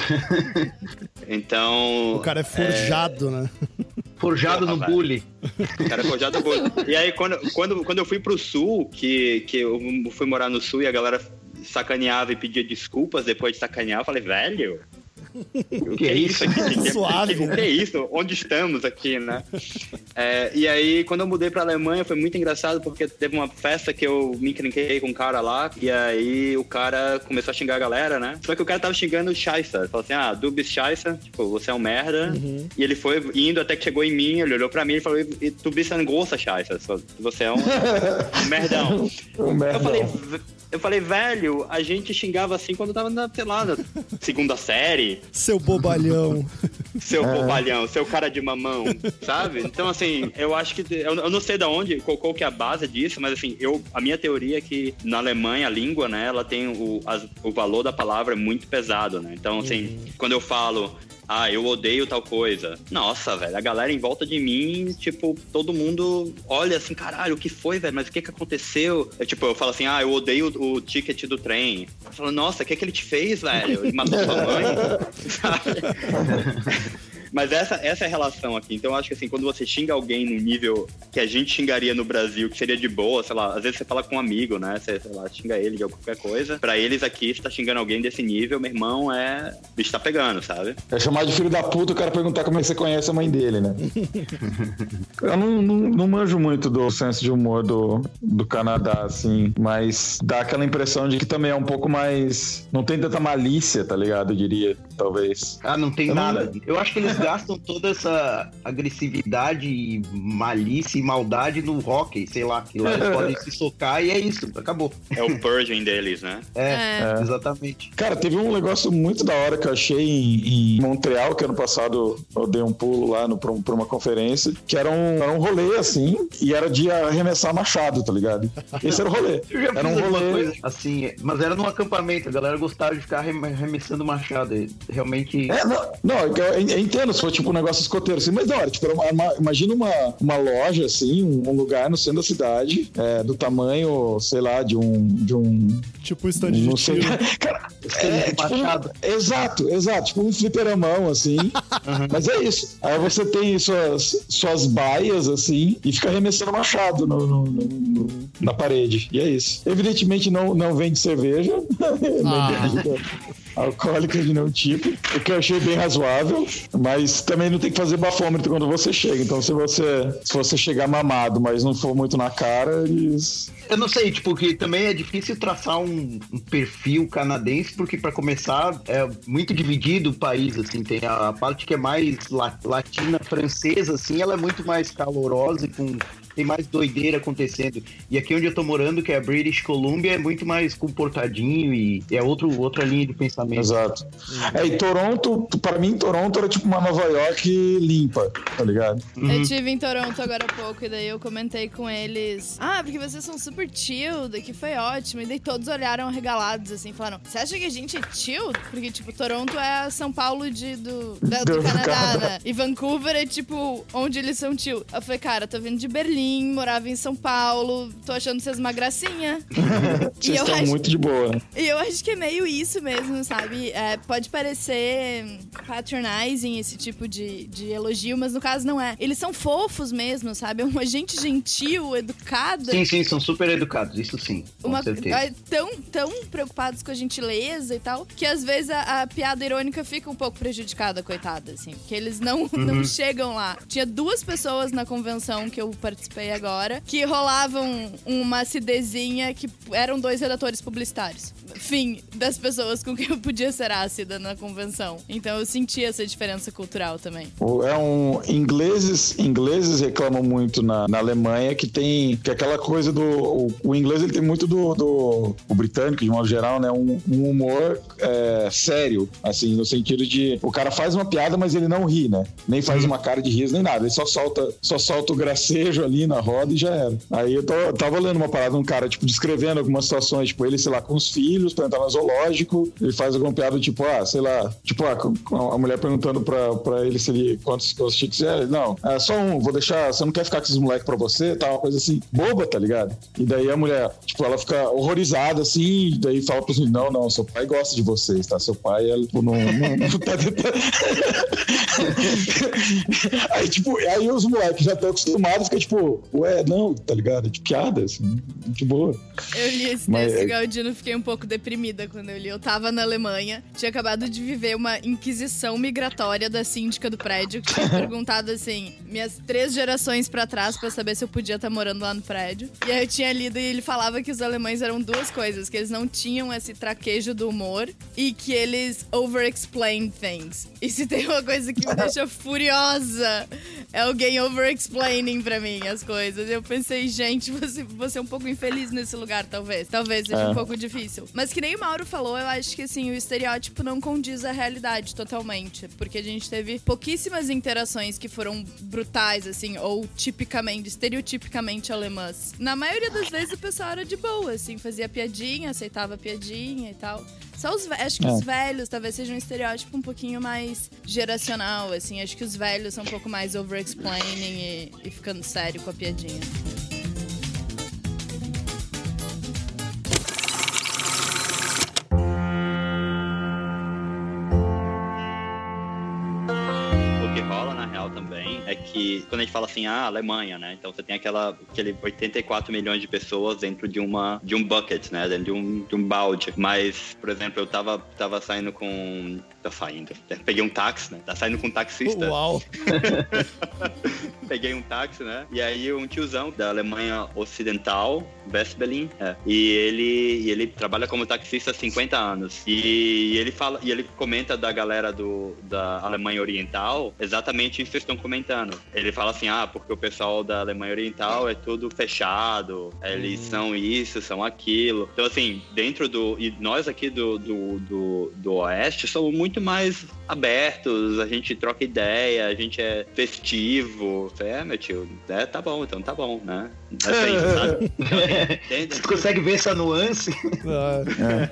Speaker 2: Então.
Speaker 1: O cara é forjado, né?
Speaker 4: Forjado
Speaker 2: Porra,
Speaker 4: no
Speaker 2: velho.
Speaker 4: bullying.
Speaker 2: O cara forjado bom. E aí, quando, quando, quando eu fui pro sul, que, que eu fui morar no sul e a galera sacaneava e pedia desculpas depois de sacanear, eu falei, velho. O que é isso aqui? *laughs* O que-
Speaker 1: Suave,
Speaker 2: O que, o que é isso? Onde estamos aqui, né? É, e aí, quando eu mudei pra Alemanha, foi muito engraçado porque teve uma festa que eu me encrenquei com um cara lá, e aí o cara começou a xingar a galera, né? Só que o cara tava xingando o Scheisse. Falou assim: ah, du bist tipo, você é um merda. E ele foi indo até que chegou em mim, ele olhou pra mim e falou: tu bist ein großer Scheisse, você é um, *laughs* um merdão.
Speaker 5: Um
Speaker 2: Eu
Speaker 5: merdão.
Speaker 2: falei, "V- eu falei, velho, a gente xingava assim quando tava na, sei lá, na segunda série,
Speaker 1: Seu bobalhão. *laughs*
Speaker 2: seu bobalhão, seu cara de mamão, sabe? Então, assim, eu acho que. Eu, eu não sei de onde, qual, qual que é a base disso, mas assim, eu, a minha teoria é que na Alemanha a língua, né, ela tem o, as- o valor da palavra é muito pesado, né? Então, assim, quando eu falo. Ah, eu odeio tal coisa. Nossa, velho, a galera em volta de mim, tipo, todo mundo olha assim, caralho, o que foi, velho? Mas o que que aconteceu? Eu, tipo, eu falo assim, ah, eu odeio o, o ticket do trem. Eu falo, nossa, o que que ele te fez, velho? Ele matou sua mãe? *laughs* Sabe? Mas essa, essa é a relação aqui. Então eu acho que assim, quando você xinga alguém no nível que a gente xingaria no Brasil, que seria de boa, sei lá, às vezes você fala com um amigo, né? Você, sei lá, xinga ele de qualquer coisa. Pra eles aqui, você tá xingando alguém desse nível, meu irmão, é. O bicho tá pegando, sabe?
Speaker 5: É chamar de filho da puta o cara perguntar como é que você conhece a mãe dele, né? *laughs* Eu não, não, não manjo muito do senso de humor do, do Canadá, assim, mas dá aquela impressão de que também é um pouco mais. Não tem tanta malícia, tá ligado? Eu diria, talvez.
Speaker 4: Ah, não tem
Speaker 5: Eu não
Speaker 4: nada. Eu acho que eles gastam toda essa agressividade, e malícia e maldade no hockey, sei lá. Que lá eles *laughs* podem se socar e é isso, acabou.
Speaker 2: É o purging deles, né?
Speaker 4: É,
Speaker 3: É.
Speaker 4: exatamente.
Speaker 5: Cara, teve um negócio muito da hora que eu achei em, em Montreal, que ano passado eu dei um pulo lá no, pra, um- pra uma conferência, que era um, era um rolê assim, e era de arremessar machado, tá ligado? Esse era o rolê. *laughs* Era um rolê.
Speaker 4: coisa assim, mas era num acampamento, a galera gostava de ficar arrem- arremessando machado. e Realmente.
Speaker 5: É, não, não, é eu, eu entendo se for tipo um negócio escoteiro assim, mas da hora, tipo, uma, uma, imagina uma, uma loja assim, um, lugar no centro da cidade, é, do tamanho, sei lá, de um. De um
Speaker 1: tipo stand de sei, *laughs*
Speaker 5: Cara, é, tipo, um, exato, exato. Tipo um fliperamão, assim. Uhum. Mas é isso. Aí você tem suas, suas baias, assim, e fica arremessando machado no, no, no, na parede. E é isso. Evidentemente não, não vende cerveja. *laughs* Ah. Alcoólica de nenhum tipo, o que eu achei bem razoável, mas também não tem que fazer bafômetro quando você chega. Então, se você, se você chegar mamado, mas não for muito na cara, eles.
Speaker 4: Eu não sei, tipo, que também é difícil traçar um, um perfil canadense, porque para começar é muito dividido o país, assim, tem a, parte que é mais latina, francesa, assim, ela é muito mais calorosa e com tem mais doideira acontecendo. E aqui onde eu tô morando, que é a British Columbia, é muito mais comportadinho e é outro, outra linha de pensamento.
Speaker 5: Exato. É, e Toronto, para mim, Toronto era tipo uma Nova York limpa, tá ligado?
Speaker 3: Uhum. Eu tive em Toronto agora há pouco e daí eu comentei com eles: Ah, porque vocês são super chill, que foi ótimo. E daí todos olharam regalados assim, falaram: Você acha que a gente é chill? Porque, tipo, Toronto é São Paulo de, do, da, do, do Canadá, né? E Vancouver é tipo onde eles são chill. Eu falei, cara, tô vindo de Berlim Berlim, morava em São Paulo, tô achando vocês uma gracinha. *laughs*
Speaker 5: vocês estão acho... muito de boa.
Speaker 3: E eu acho que é meio isso mesmo, sabe? É, pode parecer patronizing esse tipo de, de elogio, mas no caso não é. Eles são fofos mesmo, sabe? É uma gente gentil, educada.
Speaker 4: Sim, sim, são super educados, isso sim. Com uma, certeza. É,
Speaker 3: tão, tão preocupados com a gentileza e tal, que às vezes a, a piada irônica fica um pouco prejudicada, coitada, assim. Que eles não, uhum. não chegam lá. Tinha duas pessoas na convenção que eu participei participei agora, que rolavam uma CDzinha que eram dois redatores publicitários. Fim das pessoas com quem eu podia ser ácida na convenção. Então eu senti essa diferença cultural também.
Speaker 5: É um. Ingleses, ingleses reclamam muito na, na Alemanha que tem. Que é aquela coisa do. O, o inglês ele tem muito do, do. O britânico, de modo geral, né? Um, um humor é, sério. Assim, no sentido de. O cara faz uma piada, mas ele não ri, né? Nem faz uma cara de riso, nem nada. Ele só solta, só solta o gracejo ali na roda e já era. Aí eu, tô, tava lendo uma parada, um cara, tipo, descrevendo algumas situações, tipo, ele, sei lá, com os filhos, pra entrar no zoológico, ele faz alguma piada, tipo, ah, sei lá, tipo, ah, a mulher perguntando pra, pra ele se ele, quantos, quantos chicos é, não, é só um, vou deixar, você não quer ficar com esses moleques pra você, tá, uma coisa assim, boba, tá ligado? E daí a mulher, tipo, ela fica horrorizada, assim, daí fala pros meninos, não, não, seu pai gosta de vocês, tá? Seu pai, ela, tipo, não, não, não *laughs* tá *laughs* aí, tipo, aí os moleques já estão acostumados, que tipo, ué, não, tá ligado? De piada, assim, de boa.
Speaker 3: Eu li esse Mas, texto, é Galdino, fiquei um pouco deprimida quando eu li. Eu tava na Alemanha, tinha acabado de viver uma inquisição migratória da síndica do prédio, que tinha *laughs* perguntado, assim, minhas três gerações para trás para saber se eu podia estar tá morando lá no prédio. E aí eu tinha lido e ele falava que os alemães eram duas coisas, que eles não tinham esse traquejo do humor e que eles over-explain things. E se tem uma coisa que me *laughs* deixa furiosa, é alguém over-explaining pra mim as coisas. Eu pensei, gente, você, você é um pouco infeliz nesse lugar, talvez. Talvez seja é. um pouco difícil. Mas que nem o Mauro falou, eu acho que assim, o estereótipo não condiz à realidade totalmente. Porque a gente teve pouquíssimas interações que foram brutais, assim, ou tipicamente, estereotipicamente alemãs. Na maioria das vezes o pessoal era de boa, assim, fazia piadinha, aceitava piadinha e tal. Só os acho que é. os velhos talvez seja um estereótipo um pouquinho mais geracional, assim. Acho que os velhos são um pouco mais over-explaining e, e ficando sério com a piadinha.
Speaker 2: Que quando a gente fala assim, ah, Alemanha, né? Então você tem aquela, aquele 84 milhões de pessoas dentro de uma de um bucket, né? Dentro de um, de um balde. Mas, por exemplo, eu tava, tava saindo com. Tá saindo. Peguei um táxi, né? Tá saindo com um taxista.
Speaker 1: Uau! *laughs*
Speaker 2: Peguei um táxi, né? E aí um tiozão da Alemanha Ocidental, Westberlin, é. E ele, ele trabalha como taxista há 50 anos. E ele fala, e ele comenta da galera do, da Alemanha Oriental exatamente isso que vocês estão comentando ele fala assim, ah, porque o pessoal da Alemanha Oriental é tudo fechado, eles hum. são isso, são aquilo. Então, assim, dentro do... E nós aqui do, do, do, do Oeste somos muito mais abertos, a gente troca ideia, a gente é festivo. É, meu tio, é, tá bom, então tá bom, né? Assim, sabe? *laughs*
Speaker 4: Você consegue ver essa nuance?
Speaker 2: É.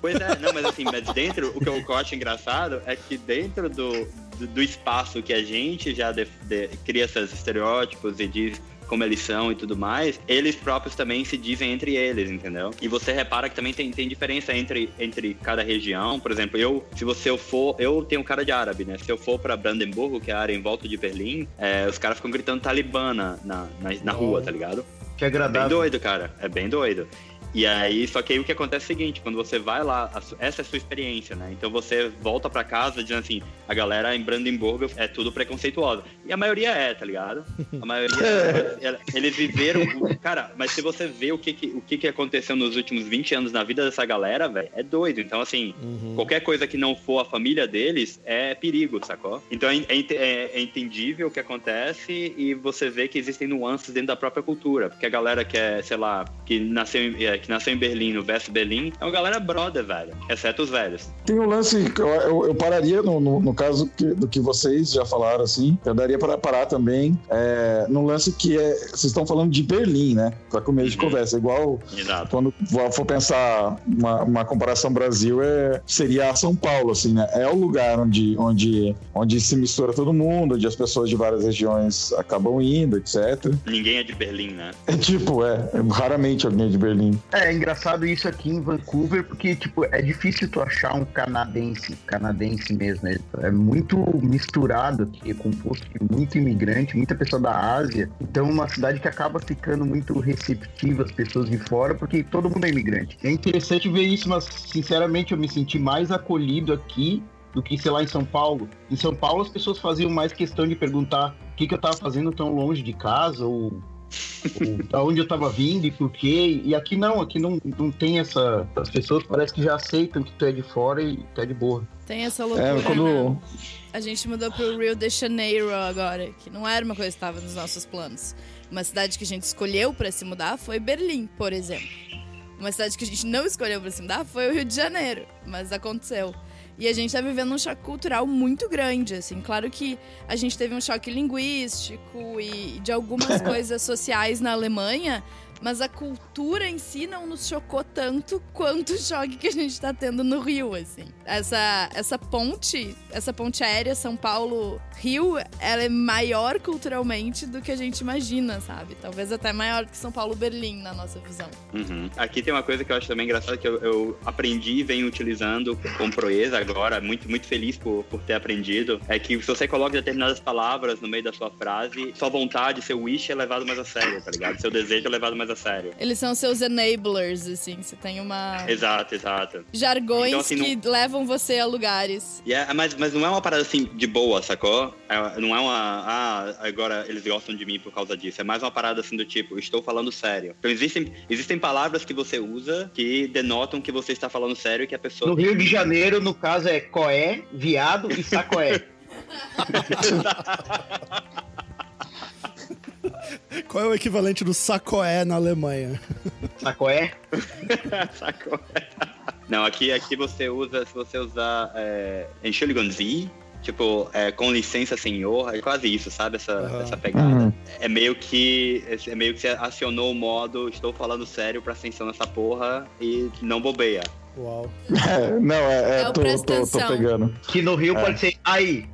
Speaker 2: Pois é, não, mas assim, mas dentro, o que eu acho engraçado é que dentro do, do, do espaço que a gente já de, de, cria esses estereótipos e diz como eles são e tudo mais, eles próprios também se dizem entre eles, entendeu? E você repara que também tem, tem diferença entre, entre cada região. Por exemplo, eu, se você for, eu tenho cara de árabe, né? Se eu for para Brandenburgo, que é a área em volta de Berlim, é, os caras ficam gritando talibana na, na, na rua, tá ligado?
Speaker 4: Que agradável.
Speaker 2: É bem doido, cara. É bem doido. E aí, só que aí o que acontece é o seguinte, quando você vai lá, essa é a sua experiência, né? Então você volta para casa dizendo assim, a galera em Brandenburg é tudo preconceituosa. E a maioria é, tá ligado? A maioria *laughs* é, eles viveram, cara, mas se você vê o que, que o que, que aconteceu nos últimos 20 anos na vida dessa galera, velho, é doido. Então assim, uhum. qualquer coisa que não for a família deles é perigo, sacou? Então é, é, é entendível o que acontece e você vê que existem nuances dentro da própria cultura, porque a galera que é, sei lá, que nasceu é, que nasceu em Berlim, no West Berlim, é uma galera brother, velho. Exceto os velhos.
Speaker 5: Tem um lance, eu, eu, eu pararia no, no, no, caso que, do que vocês já falaram, assim, eu daria para parar também é, no lance que é, vocês estão falando de Berlim, né? Para começo de uhum. conversa. Igual
Speaker 2: Exato.
Speaker 5: quando for pensar uma, uma comparação Brasil, é, seria São Paulo, assim, né? É o lugar onde, onde, onde se mistura todo mundo, onde as pessoas de várias regiões acabam indo, etc.
Speaker 2: Ninguém é de Berlim, né?
Speaker 5: É tipo, é, raramente alguém é de Berlim.
Speaker 4: É, é engraçado isso aqui em Vancouver, porque, tipo, é difícil tu achar um canadense, canadense mesmo, né? É muito misturado aqui, é composto de muito imigrante, muita pessoa da Ásia. Então, uma cidade que acaba ficando muito receptiva às pessoas de fora, porque todo mundo é imigrante. É interessante ver isso, mas, sinceramente, eu me senti mais acolhido aqui do que, sei lá, em São Paulo. Em São Paulo, as pessoas faziam mais questão de perguntar o que, que eu tava fazendo tão longe de casa, ou *laughs* da onde eu estava vindo e por quê. E aqui não, aqui não, não tem essa. As pessoas parece que já aceitam que tu é de fora e tu é de boa.
Speaker 3: Tem essa loucura. É, quando... Né? A gente mudou pro Rio de Janeiro agora, que não era uma coisa que estava nos nossos planos. Uma cidade que a gente escolheu para se mudar foi Berlim, por exemplo. Uma cidade que a gente não escolheu para se mudar foi o Rio de Janeiro, mas aconteceu. E a gente tá vivendo um choque cultural muito grande, assim. Claro que a gente teve um choque linguístico e de algumas *laughs* coisas sociais na Alemanha, mas a cultura em si não nos chocou tanto quanto o choque que a gente tá tendo no Rio, assim. Essa, essa ponte, essa ponte aérea São Paulo-Rio, ela é maior culturalmente do que a gente imagina, sabe? Talvez até maior que São Paulo-Berlim, na nossa visão.
Speaker 2: Uhum. Aqui tem uma coisa que eu acho também engraçada, que eu, eu aprendi e venho utilizando com proeza agora, muito, muito feliz por, por ter aprendido, é que se você coloca determinadas palavras no meio da sua frase, sua vontade, seu wish é levado mais a sério, tá ligado? Seu desejo é levado mais a sério.
Speaker 3: Eles são seus enablers, assim. Você tem uma.
Speaker 2: Exato, exato.
Speaker 3: Jargões então, assim, que não... levam você a lugares.
Speaker 2: Yeah, mas, mas não é uma parada assim de boa, sacou? É, não é uma. Ah, agora eles gostam de mim por causa disso. É mais uma parada assim do tipo, estou falando sério. Então existem, existem palavras que você usa que denotam que você está falando sério e que a pessoa.
Speaker 4: No Rio de Janeiro, no caso, é coé, viado e sacoé. *laughs* *laughs*
Speaker 1: Qual é o equivalente do sacoé na Alemanha? *laughs*
Speaker 4: Sacoé? *laughs*
Speaker 2: sacoé. Não, aqui, aqui você usa, se você usar é, Entschuldigung Sie, tipo, é, com licença, senhor, é quase isso, sabe? Essa, uhum. essa pegada. Uhum. É meio que. É meio que você acionou o modo, estou falando sério, pra atenção nessa porra e não bobeia.
Speaker 1: Uau.
Speaker 5: É, não, é, é, é tô, tô, tô, pegando.
Speaker 4: Que no Rio pode ser aí.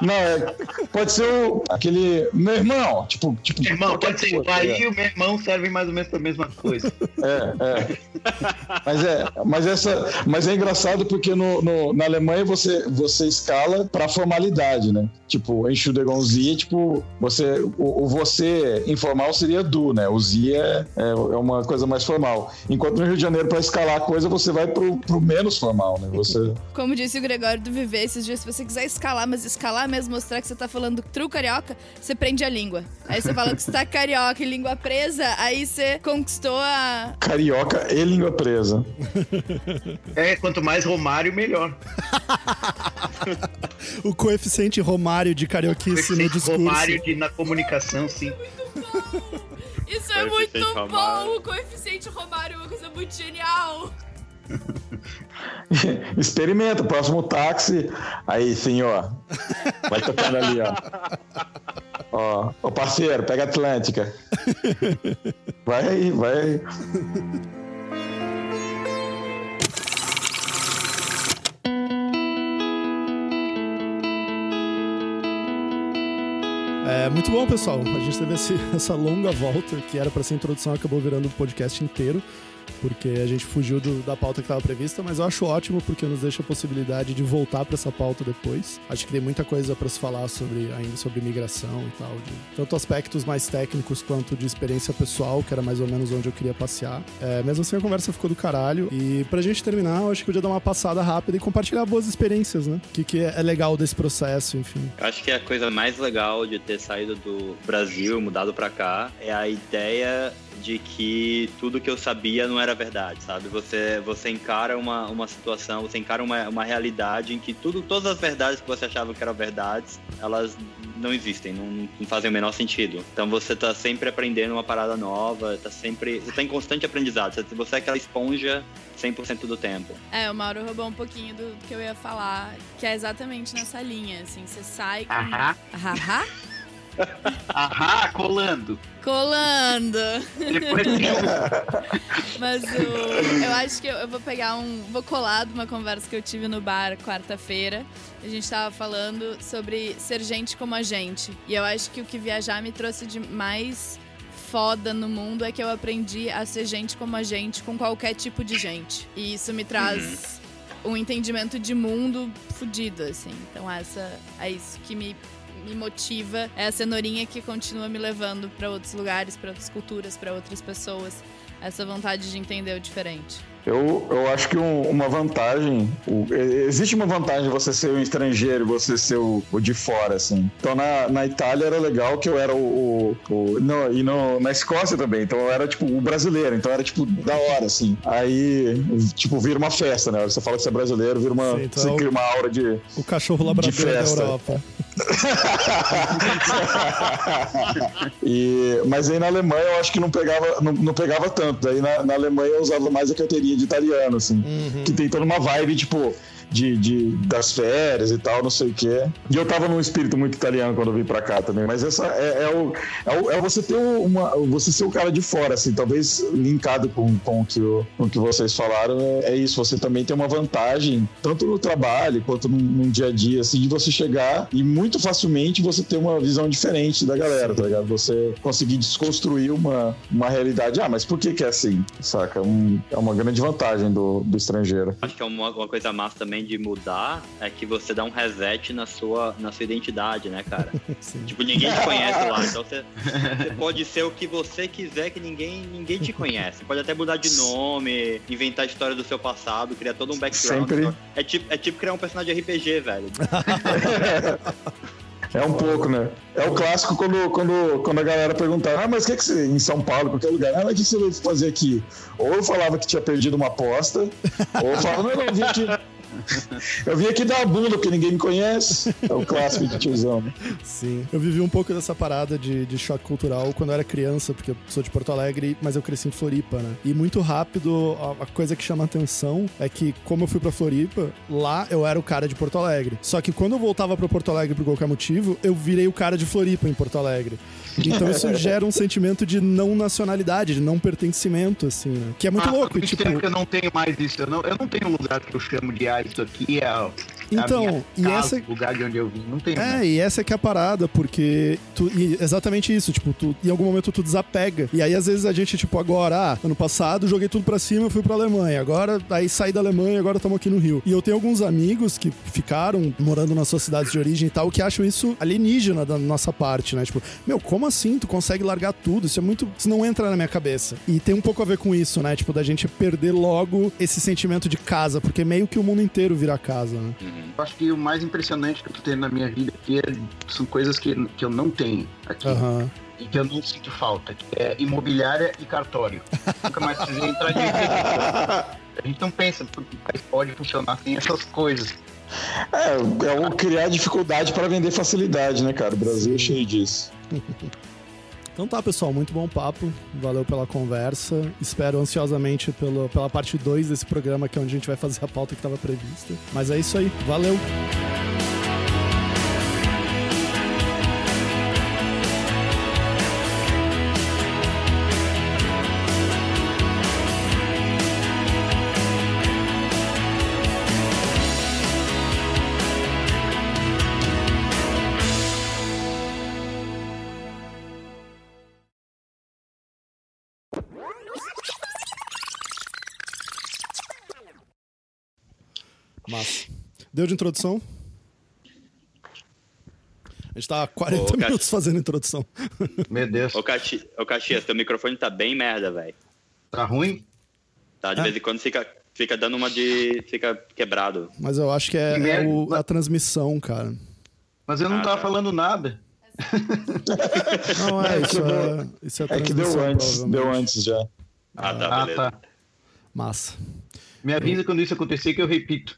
Speaker 5: Não, é, pode ser o, aquele meu irmão, tipo, tipo
Speaker 4: irmão, pode ser o pai e o meu irmão servem mais ou menos para a mesma coisa.
Speaker 5: É, é. Mas é, mas essa, mas é engraçado porque no, no na Alemanha você você escala para formalidade, né? Tipo, enche o degonzia, tipo, você o, o, você informal seria du, né? O zia é, é, é uma coisa mais formal. Enquanto no Rio de Janeiro para escalar a coisa você vai pro, pro menos formal, né? Você
Speaker 3: Como disse o Gregório do Viver esses dias, se você quiser escalar, mas escalar mesmo, mostrar que você tá falando true carioca, você prende a língua. Aí você fala que você tá carioca e língua presa, aí você conquistou a.
Speaker 5: Carioca e língua presa.
Speaker 4: É, quanto mais Romário, melhor.
Speaker 1: o coeficiente Romário de carioquice no discurso.
Speaker 4: Romário de, na comunicação, sim.
Speaker 3: Isso é muito bom! O coeficiente Romário é uma coisa muito genial! *laughs*
Speaker 5: Experimenta, próximo táxi. Aí senhor. Vai tocando ali, ó. *laughs* Ó, ô parceiro, pega a Atlântica. *laughs* Vai aí, vai aí.
Speaker 1: É, muito bom, pessoal. A gente teve esse, essa longa volta que era para ser introdução, acabou virando o podcast inteiro porque a gente fugiu do, da pauta que estava prevista, mas eu acho ótimo porque nos deixa a possibilidade de voltar para essa pauta depois. Acho que tem muita coisa para se falar sobre ainda sobre migração e tal, de tanto aspectos mais técnicos quanto de experiência pessoal, que era mais ou menos onde eu queria passear. É, mesmo assim, a conversa ficou do caralho. E pra gente terminar, eu acho que podia dar uma passada rápida e compartilhar boas experiências, né? O que, que é legal desse processo, enfim.
Speaker 2: Eu acho que a coisa mais legal de ter saído do Brasil, mudado para cá, é a ideia de que tudo que eu sabia não era verdade, sabe? Você, você encara uma, uma situação, você encara uma, uma realidade em que tudo, todas as verdades que você achava que eram verdades, elas não existem, não, não fazem o menor sentido. Então você tá sempre aprendendo uma parada nova, tá sempre. Você tá em constante aprendizado. Você é aquela esponja 100% do tempo.
Speaker 3: É, o Mauro roubou um pouquinho do que eu ia falar, que é exatamente nessa linha, assim, você sai com... Ahá. Ahá?
Speaker 4: Ahá, colando.
Speaker 3: Colando. Depois *laughs* Mas o, eu acho que eu, eu, vou pegar um. Vou colar de uma conversa que eu tive no bar quarta-feira. A gente tava falando sobre ser gente como a gente. E eu acho que o que viajar me trouxe de mais foda no mundo é que eu aprendi a ser gente como a gente com qualquer tipo de gente. E isso me traz uhum. um entendimento de mundo fudido, assim. Então essa é isso que me me motiva é a cenourinha que continua me levando para outros lugares, para outras culturas, para outras pessoas. Essa vontade de entender o diferente.
Speaker 5: Eu, eu acho que um, uma vantagem, o, existe uma vantagem você ser um estrangeiro, você ser o, o, de fora, assim. Então na, na Itália era legal que eu era o. o, no, e no, na Escócia também, então eu era tipo o brasileiro, então era tipo da hora, assim. Aí, tipo, vira uma festa, né? Você fala que você é brasileiro, vira uma. Sim, então você cria uma aura de.
Speaker 1: O cachorro labrador da Europa. *laughs*
Speaker 5: e, mas aí na Alemanha eu acho que não pegava, não, não pegava tanto. Daí na, na Alemanha eu usava mais a carteirinha de italiano, assim. Uhum. Que tem toda uma vibe, tipo, de, de, das férias e tal, não sei o que. E eu tava num espírito muito italiano quando eu vim pra cá também. Mas essa é, é, o, é, o, é você ter uma. Você ser o cara de fora, assim, talvez linkado com, com, o, que o, com o que vocês falaram, é, é, isso. Você também tem uma vantagem, tanto no trabalho quanto no, no, dia a dia, assim, de você chegar e muito facilmente você ter uma visão diferente da galera, tá ligado? Você conseguir desconstruir uma, uma realidade. Ah, mas por que, que é assim? Saca? Um, é uma grande vantagem do, do estrangeiro.
Speaker 2: Acho que é uma, uma coisa massa também também de mudar é que você dá um reset na sua, na sua identidade, né, cara? *laughs* tipo, ninguém te conhece lá. Então você, *laughs* você, pode ser o que você quiser, que ninguém, ninguém te conhece. Você pode até mudar de nome, inventar a história do seu passado, criar todo um background. Sempre... É, tipo, é tipo criar um personagem de RPG, velho.
Speaker 5: É um pouco, né? É o clássico quando, quando, quando a galera perguntava, ah, mas o que, é que você, em São Paulo, qualquer lugar, ah, mas o que você veio fazer aqui? Ou eu falava que tinha perdido uma aposta, ou eu falava, não, não, eu vim aqui, *laughs* Eu vim aqui dar a bunda porque ninguém me conhece. É o clássico de tiozão, né?
Speaker 1: Sim. Eu vivi um pouco dessa parada de, de choque cultural quando eu era criança, porque eu sou de Porto Alegre, mas eu cresci em Floripa, né? E muito rápido, a, a coisa que chama atenção é que, como eu fui pra Floripa, lá eu era o cara de Porto Alegre. Só que quando eu voltava pra Porto Alegre por qualquer motivo, eu virei o cara de Floripa em Porto Alegre. Então isso *laughs* gera um sentimento de não nacionalidade, de não pertencimento, assim, né? Que é muito ah, louco.
Speaker 4: Tipo... eu não tenho mais isso. Eu não, eu não tenho um lugar que eu chamo de isso aqui é
Speaker 1: então,
Speaker 4: e casa, essa o lugar de onde eu vim, não tem. É,
Speaker 1: né? e essa é que é a parada, porque tu, exatamente isso, tipo, tu, em algum momento tu desapega. E aí às vezes a gente tipo agora, ah, ano passado joguei tudo para cima, fui para Alemanha. Agora aí saí da Alemanha, agora estamos aqui no Rio. E eu tenho alguns amigos que ficaram morando nas suas cidades de origem e tal, que acham isso alienígena da nossa parte, né? Tipo, meu, como assim tu consegue largar tudo? Isso é muito, isso não entra na minha cabeça. E tem um pouco a ver com isso, né? Tipo, da gente perder logo esse sentimento de casa, porque meio que o mundo inteiro vira casa, né?
Speaker 4: Uhum. Eu acho que o mais impressionante que eu tô tendo na minha vida aqui é, são coisas que, que eu não tenho aqui. Uhum. E que eu não sinto falta, que é imobiliária e cartório. Nunca mais precisei entrar de *laughs* A gente não pensa que o país pode funcionar sem essas coisas.
Speaker 5: É, é o criar dificuldade para vender facilidade, né, cara? O Brasil é cheio disso. *laughs*
Speaker 1: Então tá, pessoal, muito bom papo. Valeu pela conversa. Espero ansiosamente pelo, pela parte 2 desse programa, que é onde a gente vai fazer a pauta que estava prevista. Mas é isso aí. Valeu! Deu de introdução? A gente tá há 40
Speaker 2: Ô,
Speaker 1: minutos fazendo introdução.
Speaker 4: Meu Deus.
Speaker 2: Ô, Caxi- ô Caxias, teu microfone tá bem merda, velho.
Speaker 4: Tá ruim?
Speaker 2: Tá? De
Speaker 1: Ah.
Speaker 2: vez em quando fica, fica dando uma de. fica quebrado.
Speaker 1: Mas eu acho que é,
Speaker 4: Que
Speaker 1: é o- a transmissão, cara.
Speaker 4: Mas eu não
Speaker 2: Ah,
Speaker 4: tava
Speaker 2: tá.
Speaker 4: falando nada.
Speaker 1: Não, é,
Speaker 5: É
Speaker 1: isso é, isso é
Speaker 5: É que deu antes, deu antes já.
Speaker 2: Ah, tá,
Speaker 4: Ah,
Speaker 2: beleza.
Speaker 4: tá.
Speaker 1: Massa.
Speaker 4: Me avisa quando isso acontecer que eu repito.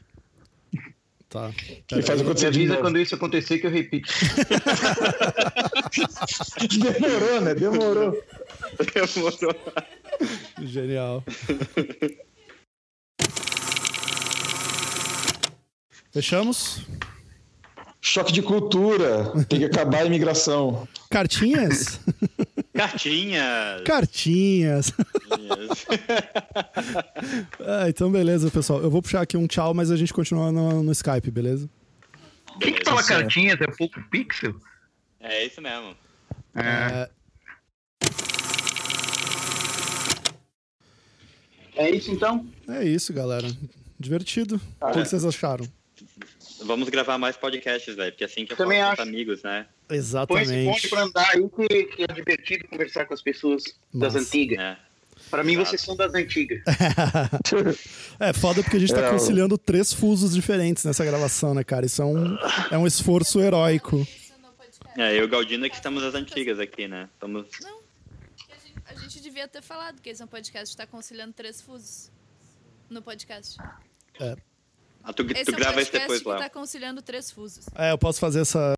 Speaker 1: Tá.
Speaker 5: E faz acontecer de
Speaker 4: avisa
Speaker 5: novo.
Speaker 4: quando isso acontecer que eu repito. *laughs*
Speaker 5: Demorou, né? Demorou.
Speaker 2: Demorou.
Speaker 1: Genial. Fechamos?
Speaker 5: Choque de cultura. Tem que acabar a imigração.
Speaker 1: Cartinhas? *laughs*
Speaker 2: Cartinhas!
Speaker 1: Cartinhas.
Speaker 2: Cartinhas. *laughs*
Speaker 1: Ah, então, beleza, pessoal. Eu vou puxar aqui um tchau, mas a gente continua no, no Skype, beleza?
Speaker 4: Quem que fala cartinhas? É pouco pixel?
Speaker 2: É isso mesmo.
Speaker 4: É.
Speaker 1: É,
Speaker 4: É isso então?
Speaker 1: é isso, galera. Divertido. O que vocês acharam?
Speaker 2: Vamos gravar mais podcasts, velho, porque assim que eu
Speaker 4: Também
Speaker 2: falo com
Speaker 4: acho.
Speaker 2: os amigos, né?
Speaker 4: Põe esse
Speaker 1: Exatamente.
Speaker 4: ponte pra andar aí que, que é divertido conversar com as pessoas das
Speaker 1: Massa.
Speaker 4: antigas.
Speaker 2: É.
Speaker 4: Pra mim,
Speaker 2: Exato.
Speaker 4: vocês são das antigas. *laughs*
Speaker 1: É foda porque a gente tá
Speaker 5: É,
Speaker 1: conciliando três fusos diferentes nessa gravação, né, cara? Isso é um, é um esforço heróico.
Speaker 2: É, eu e o Galdino é que estamos as antigas aqui, né? Estamos.
Speaker 3: Não. A gente, a gente devia ter falado que esse é um podcast que tá conciliando três fusos no podcast.
Speaker 1: É,
Speaker 2: Ah, tu,
Speaker 3: Esse
Speaker 2: tu
Speaker 3: é
Speaker 2: grava isso
Speaker 3: podcast
Speaker 2: depois
Speaker 3: que
Speaker 2: lá.
Speaker 3: tá conciliando três fusos.
Speaker 1: É, eu posso fazer essa,